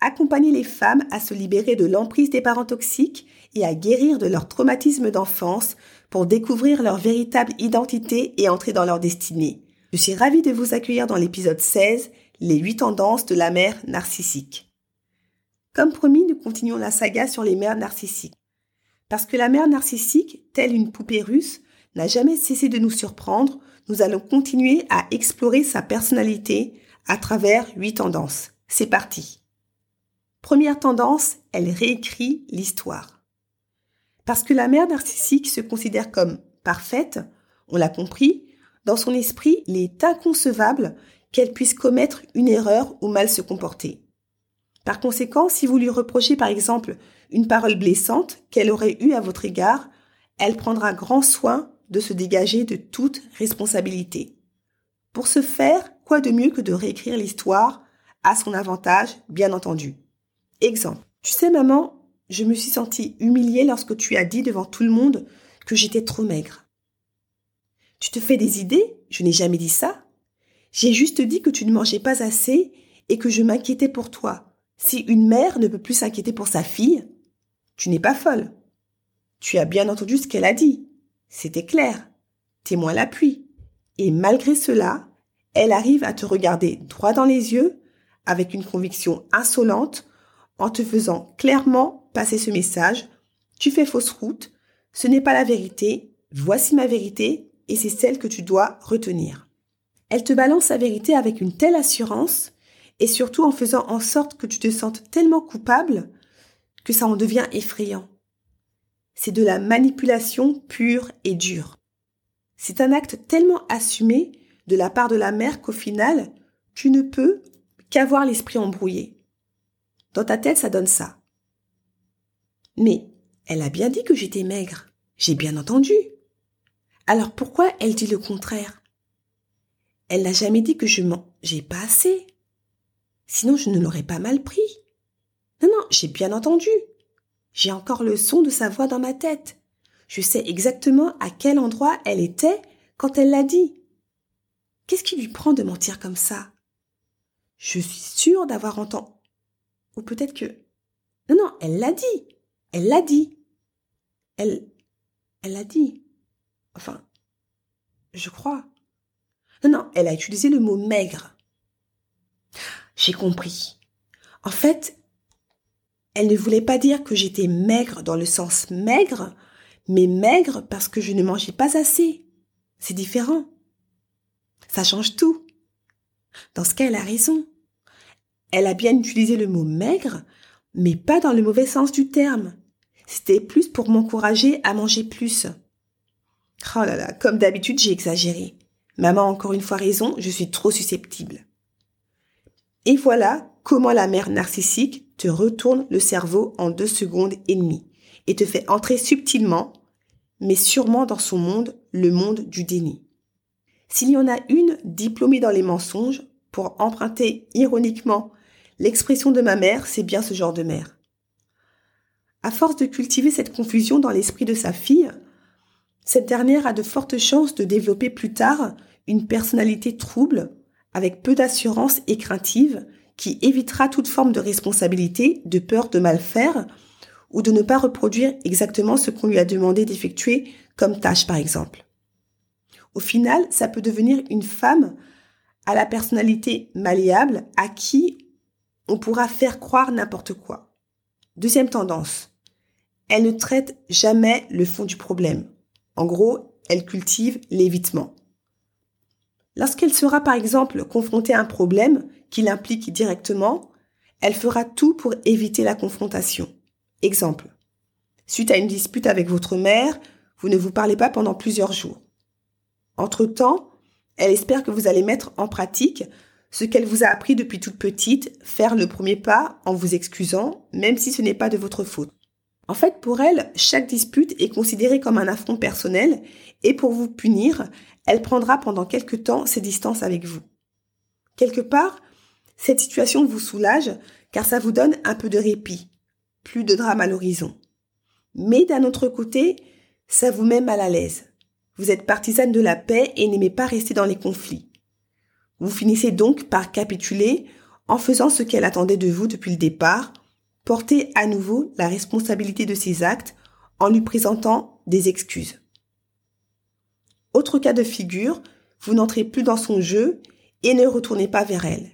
Accompagner les femmes à se libérer de l'emprise des parents toxiques et à guérir de leur traumatisme d'enfance pour découvrir leur véritable identité et entrer dans leur destinée. Je suis ravie de vous accueillir dans l'épisode 16, les 8 tendances de la mère narcissique. Comme promis, nous continuons la saga sur les mères narcissiques. Parce que la mère narcissique, telle une poupée russe, n'a jamais cessé de nous surprendre, nous allons continuer à explorer sa personnalité à travers 8 tendances. C'est parti. Première tendance, elle réécrit l'histoire. Parce que la mère narcissique se considère comme parfaite, on l'a compris, dans son esprit, il est inconcevable qu'elle puisse commettre une erreur ou mal se comporter. Par conséquent, si vous lui reprochez par exemple une parole blessante qu'elle aurait eue à votre égard, elle prendra grand soin de se dégager de toute responsabilité. Pour ce faire, quoi de mieux que de réécrire l'histoire à son avantage, bien entendu. Exemple. Tu sais, maman, je me suis sentie humiliée lorsque tu as dit devant tout le monde que j'étais trop maigre. Tu te fais des idées? Je n'ai jamais dit ça. J'ai juste dit que tu ne mangeais pas assez et que je m'inquiétais pour toi. Si une mère ne peut plus s'inquiéter pour sa fille, tu n'es pas folle. Tu as bien entendu ce qu'elle a dit. C'était clair. Témoin l'appui. Et malgré cela, elle arrive à te regarder droit dans les yeux avec une conviction insolente en te faisant clairement passer ce message, tu fais fausse route, ce n'est pas la vérité, voici ma vérité, et c'est celle que tu dois retenir. Elle te balance sa vérité avec une telle assurance, et surtout en faisant en sorte que tu te sentes tellement coupable que ça en devient effrayant. C'est de la manipulation pure et dure. C'est un acte tellement assumé de la part de la mère qu'au final, tu ne peux qu'avoir l'esprit embrouillé. Dans ta tête, ça donne ça. Mais elle a bien dit que j'étais maigre. J'ai bien entendu. Alors pourquoi elle dit le contraire? Elle n'a jamais dit que je j'ai pas assez. Sinon je ne l'aurais pas mal pris. Non, non, j'ai bien entendu. J'ai encore le son de sa voix dans ma tête. Je sais exactement à quel endroit elle était quand elle l'a dit. Qu'est-ce qui lui prend de mentir comme ça? Je suis sûre d'avoir entendu. Ou peut-être que... Non, non, elle l'a dit. Elle l'a dit. Elle... Elle l'a dit. Enfin, je crois. Non, non, elle a utilisé le mot maigre. J'ai compris. En fait, elle ne voulait pas dire que j'étais maigre dans le sens maigre, mais maigre parce que je ne mangeais pas assez. C'est différent. Ça change tout. Dans ce cas, elle a raison. Elle a bien utilisé le mot maigre, mais pas dans le mauvais sens du terme. C'était plus pour m'encourager à manger plus. Oh là là, comme d'habitude, j'ai exagéré. Maman a encore une fois raison, je suis trop susceptible. Et voilà comment la mère narcissique te retourne le cerveau en deux secondes et demie et te fait entrer subtilement, mais sûrement dans son monde, le monde du déni. S'il y en a une diplômée dans les mensonges, pour emprunter ironiquement L'expression de ma mère, c'est bien ce genre de mère. À force de cultiver cette confusion dans l'esprit de sa fille, cette dernière a de fortes chances de développer plus tard une personnalité trouble, avec peu d'assurance et craintive, qui évitera toute forme de responsabilité, de peur de mal faire, ou de ne pas reproduire exactement ce qu'on lui a demandé d'effectuer comme tâche par exemple. Au final, ça peut devenir une femme à la personnalité malléable à qui on pourra faire croire n'importe quoi. Deuxième tendance, elle ne traite jamais le fond du problème. En gros, elle cultive l'évitement. Lorsqu'elle sera par exemple confrontée à un problème qui l'implique directement, elle fera tout pour éviter la confrontation. Exemple. Suite à une dispute avec votre mère, vous ne vous parlez pas pendant plusieurs jours. Entre-temps, elle espère que vous allez mettre en pratique ce qu'elle vous a appris depuis toute petite, faire le premier pas en vous excusant, même si ce n'est pas de votre faute. En fait, pour elle, chaque dispute est considérée comme un affront personnel et pour vous punir, elle prendra pendant quelque temps ses distances avec vous. Quelque part, cette situation vous soulage car ça vous donne un peu de répit, plus de drame à l'horizon. Mais d'un autre côté, ça vous met mal à l'aise. Vous êtes partisane de la paix et n'aimez pas rester dans les conflits. Vous finissez donc par capituler en faisant ce qu'elle attendait de vous depuis le départ, porter à nouveau la responsabilité de ses actes en lui présentant des excuses. Autre cas de figure, vous n'entrez plus dans son jeu et ne retournez pas vers elle.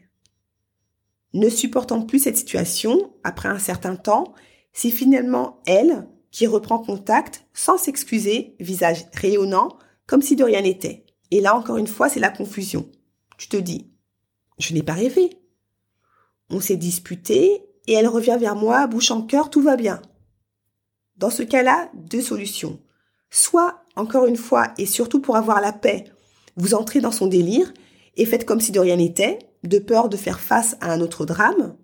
Ne supportant plus cette situation, après un certain temps, c'est finalement elle qui reprend contact sans s'excuser, visage rayonnant, comme si de rien n'était. Et là, encore une fois, c'est la confusion. Tu te dis, je n'ai pas rêvé. On s'est disputé et elle revient vers moi, bouche en cœur, tout va bien. Dans ce cas-là, deux solutions. Soit, encore une fois, et surtout pour avoir la paix, vous entrez dans son délire et faites comme si de rien n'était, de peur de faire face à un autre drame.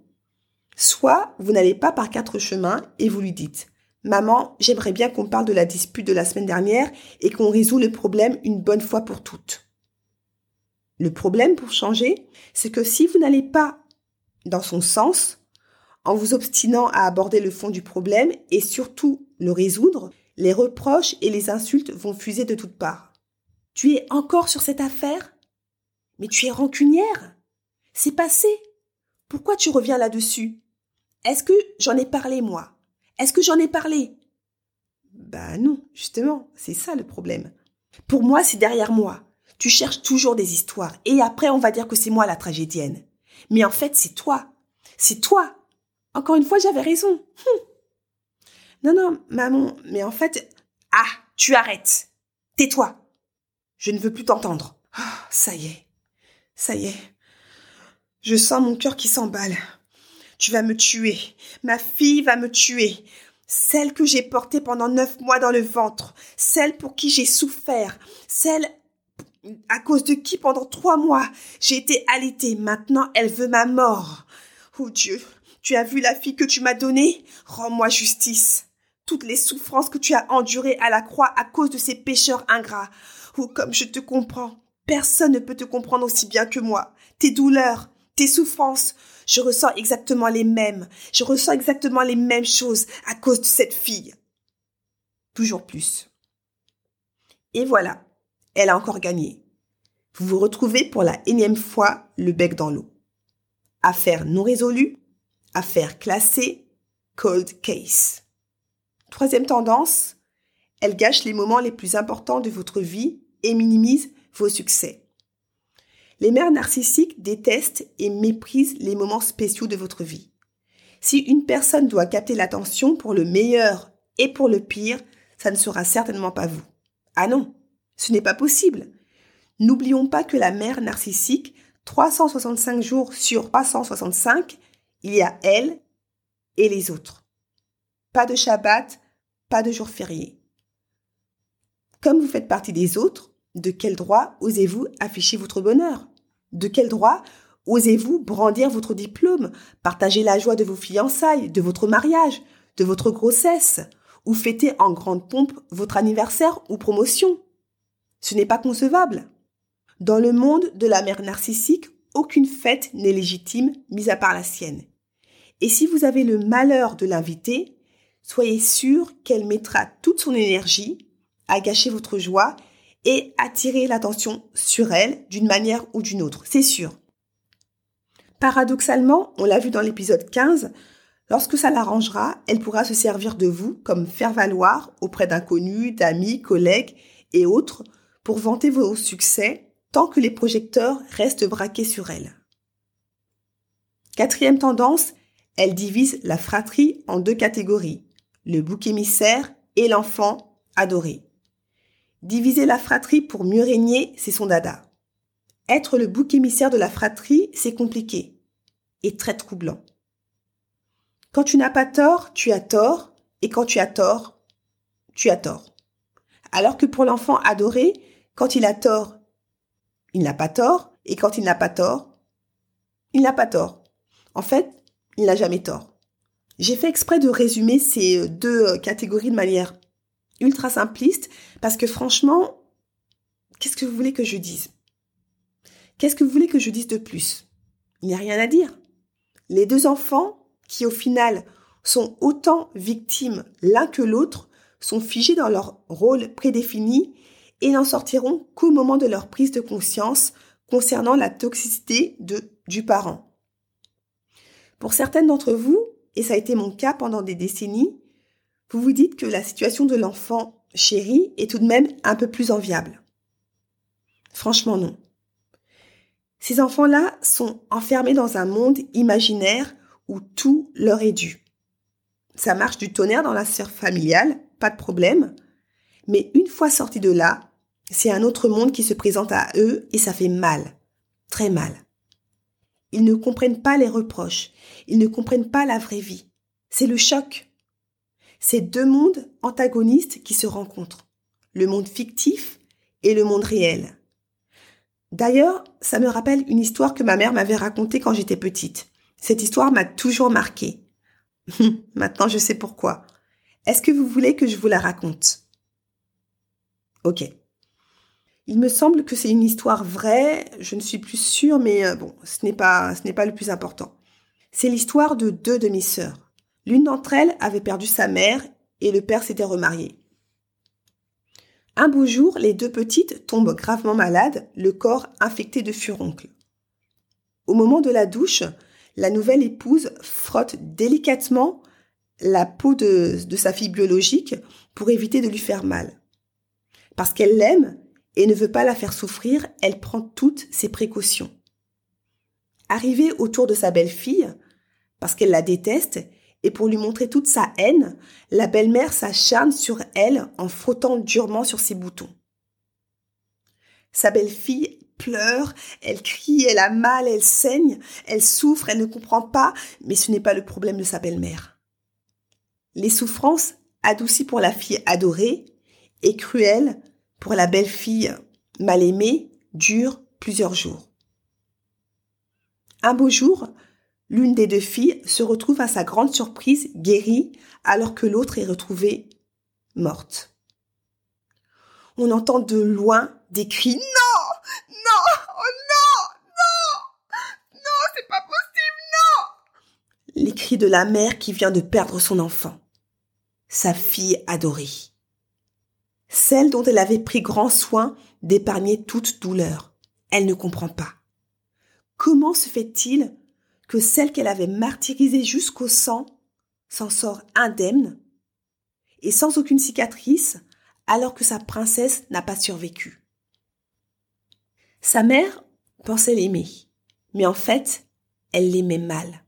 Soit, vous n'allez pas par quatre chemins et vous lui dites Maman, j'aimerais bien qu'on parle de la dispute de la semaine dernière et qu'on résout le problème une bonne fois pour toutes. Le problème pour changer, c'est que si vous n'allez pas dans son sens, en vous obstinant à aborder le fond du problème et surtout le résoudre, les reproches et les insultes vont fuser de toutes parts. Tu es encore sur cette affaire? Mais tu es rancunière C'est passé Pourquoi tu reviens là-dessus? Est-ce que j'en ai parlé, moi? Est-ce que j'en ai parlé? Bah non, justement, c'est ça le problème. Pour moi, c'est derrière moi. Tu cherches toujours des histoires et après on va dire que c'est moi la tragédienne. Mais en fait, c'est toi. C'est toi. Encore une fois, j'avais raison. Hum. Non, non, maman, mais en fait... Ah, tu arrêtes. Tais-toi. Je ne veux plus t'entendre. Ah, ça y est. Ça y est. Je sens mon cœur qui s'emballe. Tu vas me tuer. Ma fille va me tuer. Celle que j'ai portée pendant neuf mois dans le ventre. Celle pour qui j'ai souffert. Celle à cause de qui pendant trois mois j'ai été allaitée. Maintenant, elle veut ma mort. Oh Dieu, tu as vu la fille que tu m'as donnée? Rends-moi justice. Toutes les souffrances que tu as endurées à la croix à cause de ces pécheurs ingrats. Oh, comme je te comprends. Personne ne peut te comprendre aussi bien que moi. Tes douleurs, tes souffrances, je ressens exactement les mêmes. Je ressens exactement les mêmes choses à cause de cette fille. Toujours plus. Et voilà, elle a encore gagné. Vous vous retrouvez pour la énième fois le bec dans l'eau. Affaire non résolue, affaire classée, cold case. Troisième tendance, elle gâche les moments les plus importants de votre vie et minimise vos succès. Les mères narcissiques détestent et méprisent les moments spéciaux de votre vie. Si une personne doit capter l'attention pour le meilleur et pour le pire, ça ne sera certainement pas vous. Ah non, ce n'est pas possible. N'oublions pas que la mère narcissique, 365 jours sur 365, il y a elle et les autres. Pas de Shabbat, pas de jour férié. Comme vous faites partie des autres, de quel droit osez-vous afficher votre bonheur? De quel droit osez-vous brandir votre diplôme, partager la joie de vos fiançailles, de votre mariage, de votre grossesse, ou fêter en grande pompe votre anniversaire ou promotion? Ce n'est pas concevable. Dans le monde de la mère narcissique, aucune fête n'est légitime, mis à part la sienne. Et si vous avez le malheur de l'inviter, soyez sûr qu'elle mettra toute son énergie à gâcher votre joie et attirer l'attention sur elle d'une manière ou d'une autre, c'est sûr. Paradoxalement, on l'a vu dans l'épisode 15, lorsque ça l'arrangera, elle pourra se servir de vous comme faire-valoir auprès d'inconnus, d'amis, collègues et autres pour vanter vos succès tant que les projecteurs restent braqués sur elle. Quatrième tendance, elle divise la fratrie en deux catégories, le bouc émissaire et l'enfant adoré. Diviser la fratrie pour mieux régner, c'est son dada. Être le bouc émissaire de la fratrie, c'est compliqué et très troublant. Quand tu n'as pas tort, tu as tort, et quand tu as tort, tu as tort. Alors que pour l'enfant adoré, quand il a tort, il n'a pas tort, et quand il n'a pas tort, il n'a pas tort. En fait, il n'a jamais tort. J'ai fait exprès de résumer ces deux catégories de manière ultra simpliste parce que franchement, qu'est-ce que vous voulez que je dise? Qu'est-ce que vous voulez que je dise de plus? Il n'y a rien à dire. Les deux enfants, qui au final sont autant victimes l'un que l'autre, sont figés dans leur rôle prédéfini et n'en sortiront qu'au moment de leur prise de conscience concernant la toxicité de, du parent. Pour certaines d'entre vous, et ça a été mon cas pendant des décennies, vous vous dites que la situation de l'enfant chéri est tout de même un peu plus enviable. Franchement non. Ces enfants-là sont enfermés dans un monde imaginaire où tout leur est dû. Ça marche du tonnerre dans la sphère familiale, pas de problème. Mais une fois sortis de là, c'est un autre monde qui se présente à eux et ça fait mal. Très mal. Ils ne comprennent pas les reproches. Ils ne comprennent pas la vraie vie. C'est le choc. C'est deux mondes antagonistes qui se rencontrent. Le monde fictif et le monde réel. D'ailleurs, ça me rappelle une histoire que ma mère m'avait racontée quand j'étais petite. Cette histoire m'a toujours marquée. Maintenant, je sais pourquoi. Est-ce que vous voulez que je vous la raconte? Ok. Il me semble que c'est une histoire vraie, je ne suis plus sûre, mais euh, bon, ce n'est pas, ce n'est pas le plus important. C'est l'histoire de deux demi-sœurs. L'une d'entre elles avait perdu sa mère et le père s'était remarié. Un beau jour, les deux petites tombent gravement malades, le corps infecté de furoncle. Au moment de la douche, la nouvelle épouse frotte délicatement la peau de, sa fille biologique pour éviter de lui faire mal. Parce qu'elle l'aime et ne veut pas la faire souffrir, elle prend toutes ses précautions. Arrivée autour de sa belle-fille, parce qu'elle la déteste, et pour lui montrer toute sa haine, la belle-mère s'acharne sur elle en frottant durement sur ses boutons. Sa belle-fille pleure, elle crie, elle a mal, elle saigne, elle souffre, elle ne comprend pas, mais ce n'est pas le problème de sa belle-mère. Les souffrances adoucies pour la fille adorée et cruelles pour la belle-fille mal aimée durent plusieurs jours. Un beau jour, l'une des deux filles se retrouve à sa grande surprise guérie alors que l'autre est retrouvée morte. On entend de loin des cris. Non! Non! Oh non! Non! Non, c'est pas possible, non! Les cris de la mère qui vient de perdre son enfant, sa fille adorée, celle dont elle avait pris grand soin d'épargner toute douleur. Elle ne comprend pas. Comment se fait-il que celle qu'elle avait martyrisée jusqu'au sang s'en sort indemne et sans aucune cicatrice alors que sa princesse n'a pas survécu? Sa mère pensait l'aimer, mais en fait, elle l'aimait mal.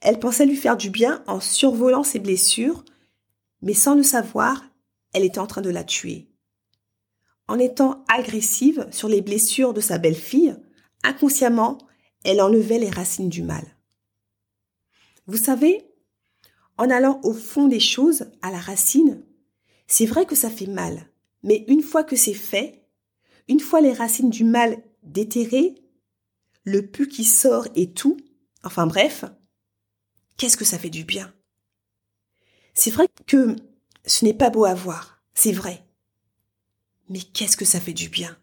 Elle pensait lui faire du bien en survolant ses blessures, mais sans le savoir, elle était en train de la tuer. En étant agressive sur les blessures de sa belle-fille, inconsciemment, elle enlevait les racines du mal. Vous savez, en allant au fond des choses, à la racine, c'est vrai que ça fait mal, mais une fois que c'est fait, une fois les racines du mal déterrées, le pu qui sort et tout, enfin bref, qu'est-ce que ça fait du bien? C'est vrai que ce n'est pas beau à voir, c'est vrai. Mais qu'est-ce que ça fait du bien?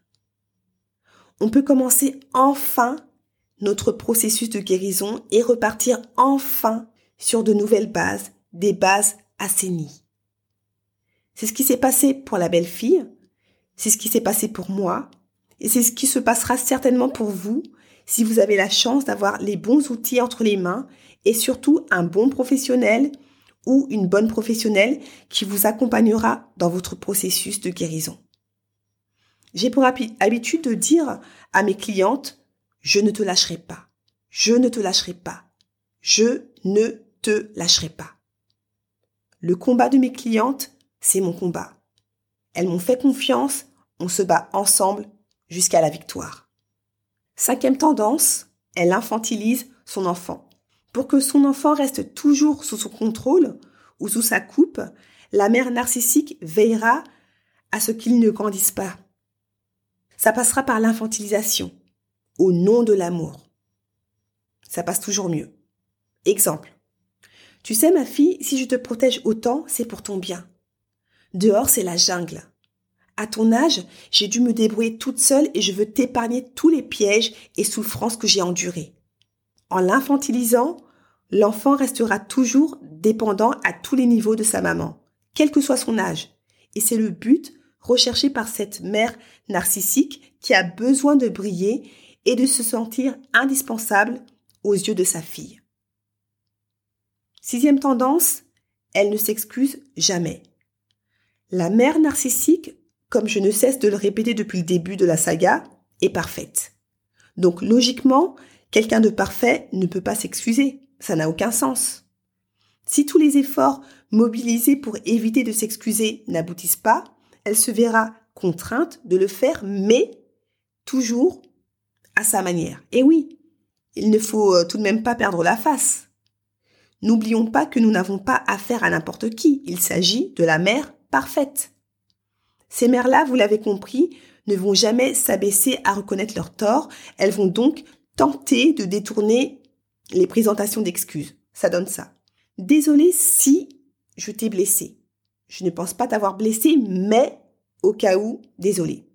On peut commencer enfin notre processus de guérison et repartir enfin sur de nouvelles bases, des bases assainies. C'est ce qui s'est passé pour la belle-fille, c'est ce qui s'est passé pour moi, et c'est ce qui se passera certainement pour vous si vous avez la chance d'avoir les bons outils entre les mains et surtout un bon professionnel ou une bonne professionnelle qui vous accompagnera dans votre processus de guérison. J'ai pour habitude de dire à mes clientes je ne te lâcherai pas. Je ne te lâcherai pas. Je ne te lâcherai pas. Le combat de mes clientes, c'est mon combat. Elles m'ont fait confiance, on se bat ensemble jusqu'à la victoire. Cinquième tendance, elle infantilise son enfant. Pour que son enfant reste toujours sous son contrôle ou sous sa coupe, la mère narcissique veillera à ce qu'il ne grandisse pas. Ça passera par l'infantilisation au nom de l'amour. Ça passe toujours mieux. Exemple. Tu sais, ma fille, si je te protège autant, c'est pour ton bien. Dehors, c'est la jungle. À ton âge, j'ai dû me débrouiller toute seule et je veux t'épargner tous les pièges et souffrances que j'ai endurés. En l'infantilisant, l'enfant restera toujours dépendant à tous les niveaux de sa maman, quel que soit son âge. Et c'est le but recherché par cette mère narcissique qui a besoin de briller et de se sentir indispensable aux yeux de sa fille. Sixième tendance, elle ne s'excuse jamais. La mère narcissique, comme je ne cesse de le répéter depuis le début de la saga, est parfaite. Donc logiquement, quelqu'un de parfait ne peut pas s'excuser. Ça n'a aucun sens. Si tous les efforts mobilisés pour éviter de s'excuser n'aboutissent pas, elle se verra contrainte de le faire, mais toujours à sa manière. Et oui, il ne faut euh, tout de même pas perdre la face. N'oublions pas que nous n'avons pas affaire à n'importe qui, il s'agit de la mère parfaite. Ces mères-là, vous l'avez compris, ne vont jamais s'abaisser à reconnaître leur tort, elles vont donc tenter de détourner les présentations d'excuses. Ça donne ça. Désolé si je t'ai blessé. Je ne pense pas t'avoir blessé, mais au cas où, désolé.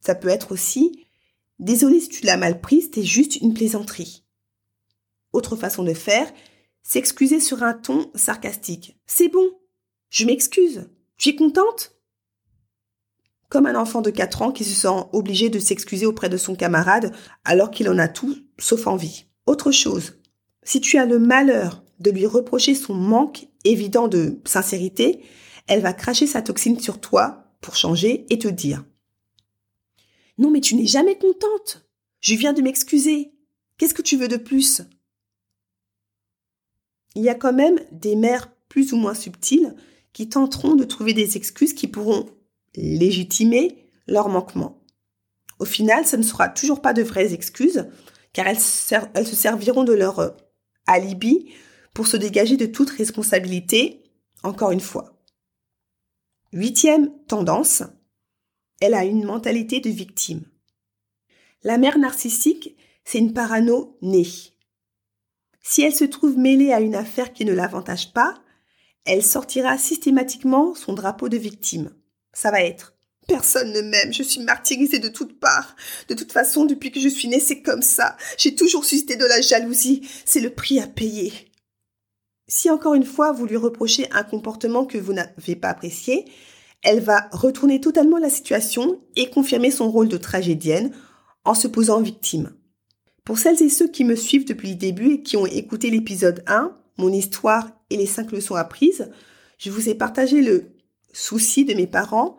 Ça peut être aussi désolé si tu l'as mal prise, c'était juste une plaisanterie. Autre façon de faire, s'excuser sur un ton sarcastique. C'est bon, je m'excuse. Tu es contente? Comme un enfant de 4 ans qui se sent obligé de s'excuser auprès de son camarade alors qu'il en a tout sauf envie. Autre chose, si tu as le malheur de lui reprocher son manque évident de sincérité, elle va cracher sa toxine sur toi pour changer et te dire Non mais tu n'es jamais contente. Je viens de m'excuser. Qu'est-ce que tu veux de plus? Il y a quand même des mères plus ou moins subtiles qui tenteront de trouver des excuses qui pourront légitimer leur manquement. Au final, ce ne sera toujours pas de vraies excuses, car elles, se serviront de leur euh, alibi pour se dégager de toute responsabilité, encore une fois. Huitième tendance, elle a une mentalité de victime. La mère narcissique, c'est une parano née. Si elle se trouve mêlée à une affaire qui ne l'avantage pas, elle sortira systématiquement son drapeau de victime. Ça va être Personne ne m'aime, je suis martyrisée de toutes parts. De toute façon, depuis que je suis née, c'est comme ça. J'ai toujours suscité de la jalousie. C'est le prix à payer. Si encore une fois vous lui reprochez un comportement que vous n'avez pas apprécié, elle va retourner totalement la situation et confirmer son rôle de tragédienne en se posant victime. Pour celles et ceux qui me suivent depuis le début et qui ont écouté l'épisode 1, mon histoire et les 5 leçons apprises, je vous ai partagé le souci de mes parents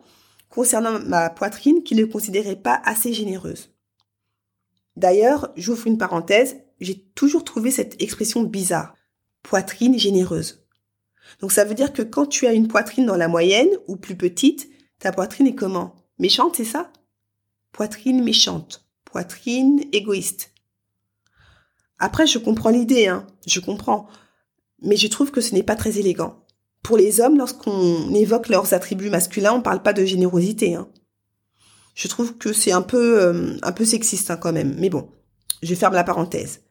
concernant ma poitrine qu'ils ne considéraient pas assez généreuse. D'ailleurs, j'ouvre une parenthèse, j'ai toujours trouvé cette expression bizarre poitrine généreuse. Donc ça veut dire que quand tu as une poitrine dans la moyenne ou plus petite, ta poitrine est comment? Méchante, c'est ça? Poitrine méchante, poitrine égoïste. Après, je comprends l'idée, hein, je comprends. Mais je trouve que ce n'est pas très élégant. Pour les hommes, lorsqu'on évoque leurs attributs masculins, on ne parle pas de générosité. Hein. Je trouve que c'est un peu, euh, un peu sexiste hein, quand même. Mais bon, je ferme la parenthèse.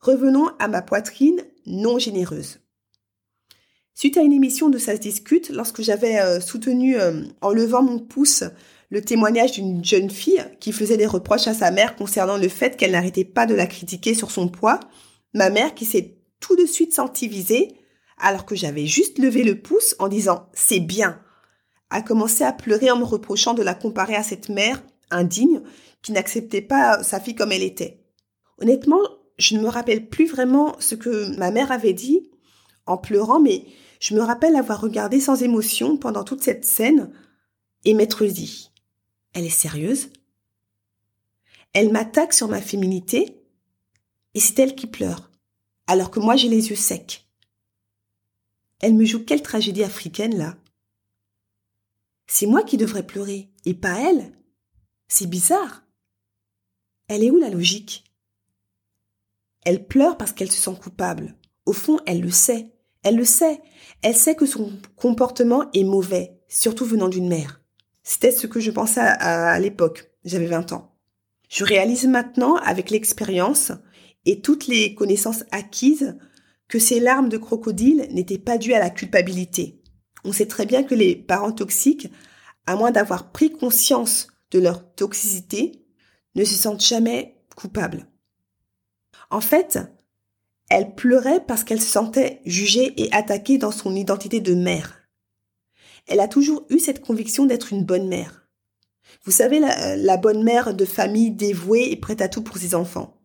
Revenons à ma poitrine non généreuse. Suite à une émission de Ça se discute, lorsque j'avais euh, soutenu euh, en levant mon pouce le témoignage d'une jeune fille qui faisait des reproches à sa mère concernant le fait qu'elle n'arrêtait pas de la critiquer sur son poids, ma mère qui s'est tout de suite sentie visée, alors que j'avais juste levé le pouce en disant c'est bien, a commencé à pleurer en me reprochant de la comparer à cette mère indigne qui n'acceptait pas sa fille comme elle était. Honnêtement, je ne me rappelle plus vraiment ce que ma mère avait dit en pleurant, mais je me rappelle avoir regardé sans émotion pendant toute cette scène et m'être dit, elle est sérieuse? Elle m'attaque sur ma féminité et c'est elle qui pleure, alors que moi j'ai les yeux secs. Elle me joue quelle tragédie africaine là? C'est moi qui devrais pleurer et pas elle C'est bizarre. Elle est où la logique? Elle pleure parce qu'elle se sent coupable. Au fond, elle le sait. Elle le sait. Elle sait que son comportement est mauvais, surtout venant d'une mère. C'était ce que je pensais à, l'époque. J'avais 20 ans. Je réalise maintenant, avec l'expérience et toutes les connaissances acquises, que ces larmes de crocodile n'étaient pas dues à la culpabilité. On sait très bien que les parents toxiques, à moins d'avoir pris conscience de leur toxicité, ne se sentent jamais coupables. En fait, elle pleurait parce qu'elle se sentait jugée et attaquée dans son identité de mère. Elle a toujours eu cette conviction d'être une bonne mère. Vous savez, la, la, bonne mère de famille dévouée et prête à tout pour ses enfants.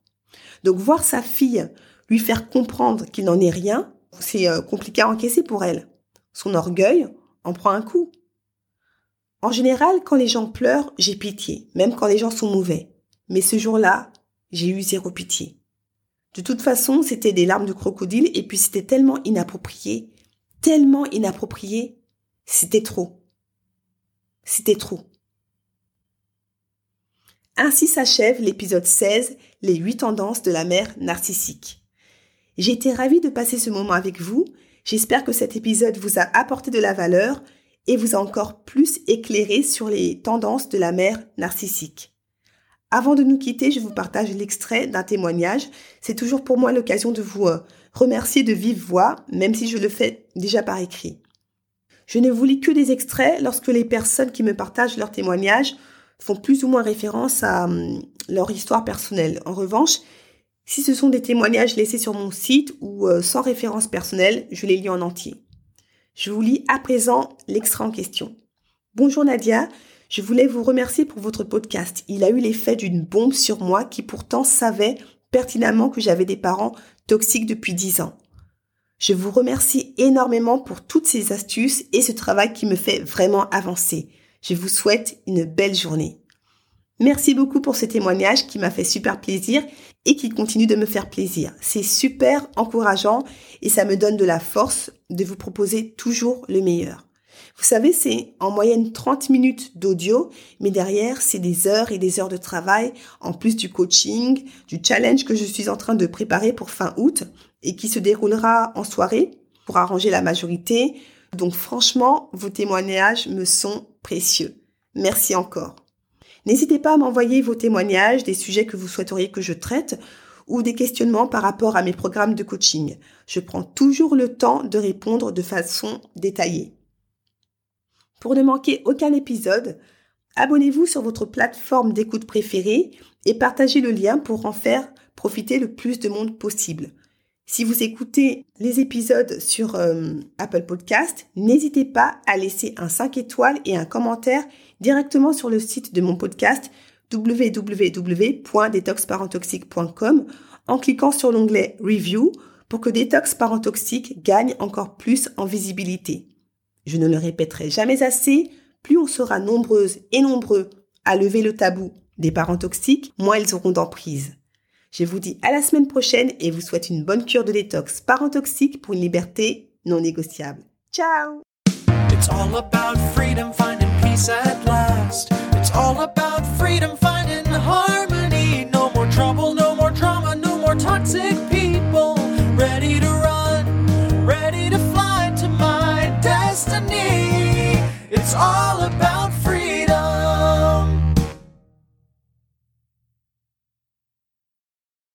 Donc voir sa fille lui faire comprendre qu'il n'en est rien, c'est euh, compliqué à encaisser pour elle. Son orgueil en prend un coup. En général, quand les gens pleurent, j'ai pitié, même quand les gens sont mauvais. Mais ce jour-là, j'ai eu zéro pitié. De toute façon, c'était des larmes de crocodile et puis c'était tellement inapproprié, tellement inapproprié, c'était trop. C'était trop. Ainsi s'achève l'épisode 16, les 8 tendances de la mère narcissique. J'ai été ravie de passer ce moment avec vous. J'espère que cet épisode vous a apporté de la valeur et vous a encore plus éclairé sur les tendances de la mère narcissique. Avant de nous quitter, je vous partage l'extrait d'un témoignage. C'est toujours pour moi l'occasion de vous euh, remercier de vive voix, même si je le fais déjà par écrit. Je ne vous lis que des extraits lorsque les personnes qui me partagent leurs témoignages font plus ou moins référence à hum, leur histoire personnelle. En revanche, si ce sont des témoignages laissés sur mon site ou euh, sans référence personnelle, je les lis en entier. Je vous lis à présent l'extrait en question. Bonjour Nadia, je voulais vous remercier pour votre podcast. Il a eu l'effet d'une bombe sur moi qui pourtant savait pertinemment que j'avais des parents toxiques depuis dix ans. Je vous remercie énormément pour toutes ces astuces et ce travail qui me fait vraiment avancer. Je vous souhaite une belle journée. Merci beaucoup pour ce témoignage qui m'a fait super plaisir et qui continue de me faire plaisir. C'est super encourageant et ça me donne de la force de vous proposer toujours le meilleur. Vous savez, c'est en moyenne 30 minutes d'audio, mais derrière, c'est des heures et des heures de travail, en plus du coaching, du challenge que je suis en train de préparer pour fin août et qui se déroulera en soirée pour arranger la majorité. Donc franchement, vos témoignages me sont précieux. Merci encore. N'hésitez pas à m'envoyer vos témoignages, des sujets que vous souhaiteriez que je traite ou des questionnements par rapport à mes programmes de coaching. Je prends toujours le temps de répondre de façon détaillée. Pour ne manquer aucun épisode, abonnez-vous sur votre plateforme d'écoute préférée et partagez le lien pour en faire profiter le plus de monde possible. Si vous écoutez les épisodes sur euh, Apple Podcast, n'hésitez pas à laisser un 5 étoiles et un commentaire directement sur le site de mon podcast www.detoxparentoxique.com en cliquant sur l'onglet Review pour que Détox Parent Toxique gagne encore plus en visibilité. Je ne le répéterai jamais assez, plus on sera nombreuses et nombreux à lever le tabou des parents toxiques, moins ils auront d'emprise. Je vous dis à la semaine prochaine et vous souhaite une bonne cure de détox parent toxique pour une liberté non négociable. Ciao It's all about freedom, finding peace at last. It's all about freedom, finding harmony. No more trouble, no more drama, no more toxic people. Ready to run, ready to fly to my destiny. It's all about